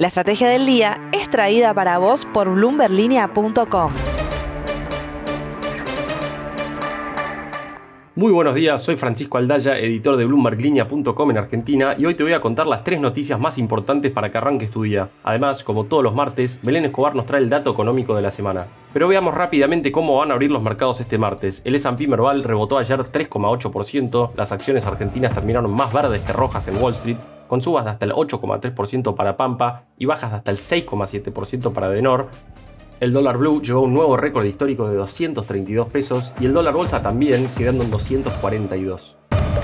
La estrategia del día es traída para vos por bloomberlinia.com. Muy buenos días, soy Francisco Aldaya, editor de BloombergLinea.com en Argentina y hoy te voy a contar las tres noticias más importantes para que arranques tu día. Además, como todos los martes, Belén Escobar nos trae el dato económico de la semana. Pero veamos rápidamente cómo van a abrir los mercados este martes. El S&P Merval rebotó ayer 3,8%, las acciones argentinas terminaron más verdes que rojas en Wall Street, con subas de hasta el 8,3% para Pampa y bajas de hasta el 6,7% para Denor. El dólar blue llegó a un nuevo récord histórico de 232 pesos y el dólar bolsa también, quedando en 242.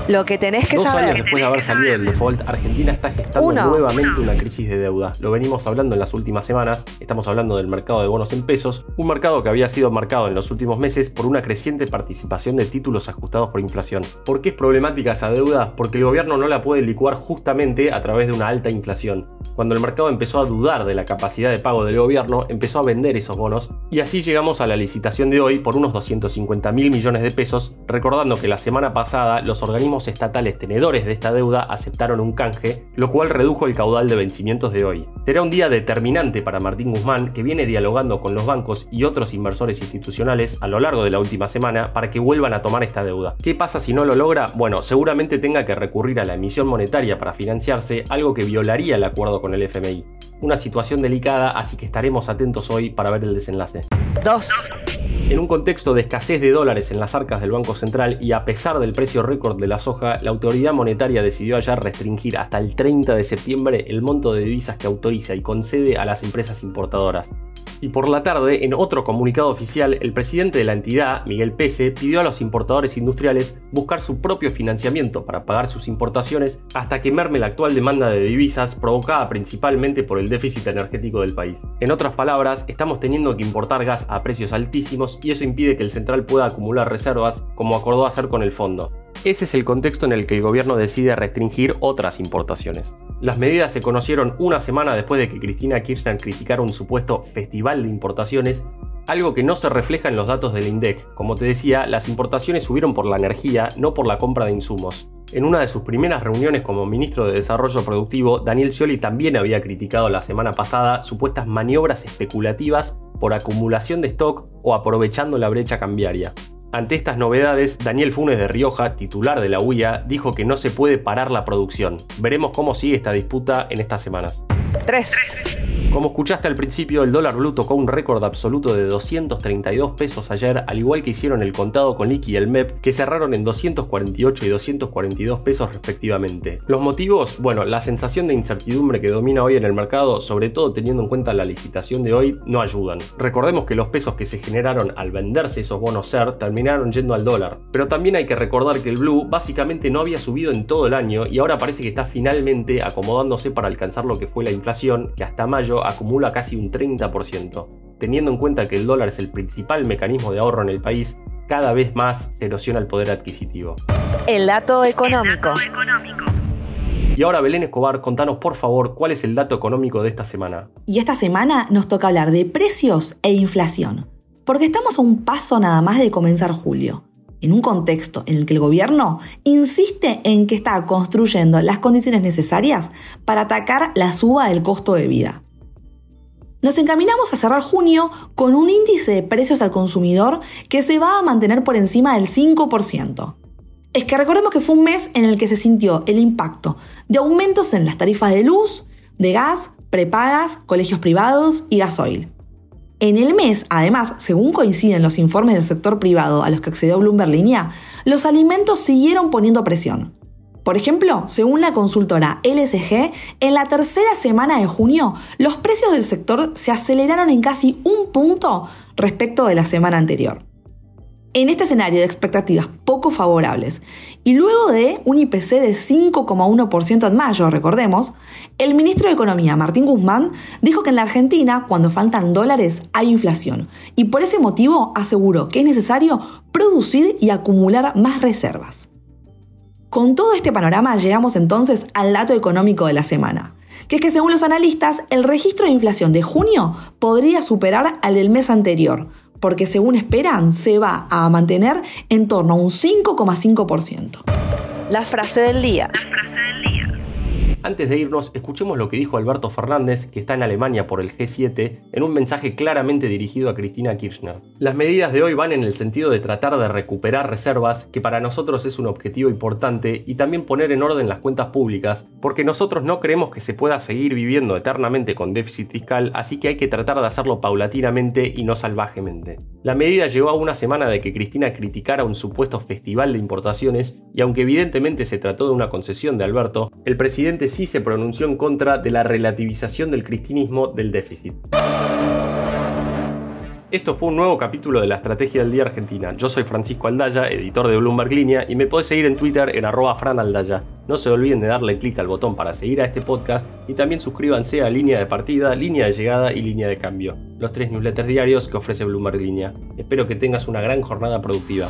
Lo que tenés que Dos saber. años después de haber salido del default, Argentina está gestando Uno. nuevamente una crisis de deuda. Lo venimos hablando en las últimas semanas, estamos hablando del mercado de bonos en pesos, un mercado que había sido marcado en los últimos meses por una creciente participación de títulos ajustados por inflación. ¿Por qué es problemática esa deuda? Porque el gobierno no la puede licuar justamente a través de una alta inflación. Cuando el mercado empezó a dudar de la capacidad de pago del gobierno, empezó a vender esos bonos y así llegamos a la licitación de hoy por unos 250 mil millones de pesos, recordando que la semana pasada los organismos estatales tenedores de esta deuda aceptaron un canje, lo cual redujo el caudal de vencimientos de hoy. Será un día determinante para Martín Guzmán, que viene dialogando con los bancos y otros inversores institucionales a lo largo de la última semana para que vuelvan a tomar esta deuda. ¿Qué pasa si no lo logra? Bueno, seguramente tenga que recurrir a la emisión monetaria para financiarse, algo que violaría el acuerdo con el FMI. Una situación delicada, así que estaremos atentos hoy para ver el desenlace. 2. En un contexto de escasez de dólares en las arcas del Banco Central y a pesar del precio récord de la soja, la autoridad monetaria decidió ayer restringir hasta el 30 de septiembre el monto de divisas que autoriza y concede a las empresas importadoras. Y por la tarde, en otro comunicado oficial, el presidente de la entidad, Miguel Pese, pidió a los importadores industriales buscar su propio financiamiento para pagar sus importaciones hasta que merme la actual demanda de divisas provocada principalmente por el déficit energético del país. En otras palabras, estamos teniendo que importar gas a precios altísimos y eso impide que el central pueda acumular reservas como acordó hacer con el fondo. Ese es el contexto en el que el gobierno decide restringir otras importaciones. Las medidas se conocieron una semana después de que Cristina Kirchner criticara un supuesto festival de importaciones, algo que no se refleja en los datos del INDEC. Como te decía, las importaciones subieron por la energía, no por la compra de insumos. En una de sus primeras reuniones como ministro de Desarrollo Productivo, Daniel Scioli también había criticado la semana pasada supuestas maniobras especulativas por acumulación de stock o aprovechando la brecha cambiaria. Ante estas novedades, Daniel Funes de Rioja, titular de la UIA, dijo que no se puede parar la producción. Veremos cómo sigue esta disputa en estas semanas. 3. Como escuchaste al principio, el dólar blue tocó un récord absoluto de 232 pesos ayer, al igual que hicieron el contado con liqui y el MEP, que cerraron en 248 y 242 pesos respectivamente. Los motivos, bueno, la sensación de incertidumbre que domina hoy en el mercado, sobre todo teniendo en cuenta la licitación de hoy, no ayudan. Recordemos que los pesos que se generaron al venderse esos bonos SER terminaron yendo al dólar. Pero también hay que recordar que el blue básicamente no había subido en todo el año y ahora parece que está finalmente acomodándose para alcanzar lo que fue la inflación, que hasta mayo acumula casi un 30%. Teniendo en cuenta que el dólar es el principal mecanismo de ahorro en el país, cada vez más se erosiona el poder adquisitivo. El dato económico. Y ahora Belén Escobar, contanos por favor cuál es el dato económico de esta semana. Y esta semana nos toca hablar de precios e inflación, porque estamos a un paso nada más de comenzar julio, en un contexto en el que el gobierno insiste en que está construyendo las condiciones necesarias para atacar la suba del costo de vida. Nos encaminamos a cerrar junio con un índice de precios al consumidor que se va a mantener por encima del 5%. Es que recordemos que fue un mes en el que se sintió el impacto de aumentos en las tarifas de luz, de gas, prepagas, colegios privados y gasoil. En el mes, además, según coinciden los informes del sector privado a los que accedió Bloomberg Línea, los alimentos siguieron poniendo presión. Por ejemplo, según la consultora LSG, en la tercera semana de junio, los precios del sector se aceleraron en casi un punto respecto de la semana anterior. En este escenario de expectativas poco favorables y luego de un IPC de 5,1% en mayo, recordemos, el ministro de Economía, Martín Guzmán, dijo que en la Argentina, cuando faltan dólares, hay inflación y por ese motivo aseguró que es necesario producir y acumular más reservas. Con todo este panorama llegamos entonces al dato económico de la semana, que es que según los analistas el registro de inflación de junio podría superar al del mes anterior, porque según esperan se va a mantener en torno a un 5,5%. La frase del día. Antes de irnos, escuchemos lo que dijo Alberto Fernández, que está en Alemania por el G7, en un mensaje claramente dirigido a Cristina Kirchner. Las medidas de hoy van en el sentido de tratar de recuperar reservas, que para nosotros es un objetivo importante, y también poner en orden las cuentas públicas, porque nosotros no creemos que se pueda seguir viviendo eternamente con déficit fiscal, así que hay que tratar de hacerlo paulatinamente y no salvajemente. La medida llegó a una semana de que Cristina criticara un supuesto festival de importaciones, y aunque evidentemente se trató de una concesión de Alberto, el presidente sí se pronunció en contra de la relativización del cristinismo del déficit. Esto fue un nuevo capítulo de la Estrategia del Día Argentina. Yo soy Francisco Aldaya, editor de Bloomberg Línea, y me podés seguir en Twitter en arroba franaldaya. No se olviden de darle clic al botón para seguir a este podcast y también suscríbanse a Línea de Partida, Línea de Llegada y Línea de Cambio, los tres newsletters diarios que ofrece Bloomberg Línea. Espero que tengas una gran jornada productiva.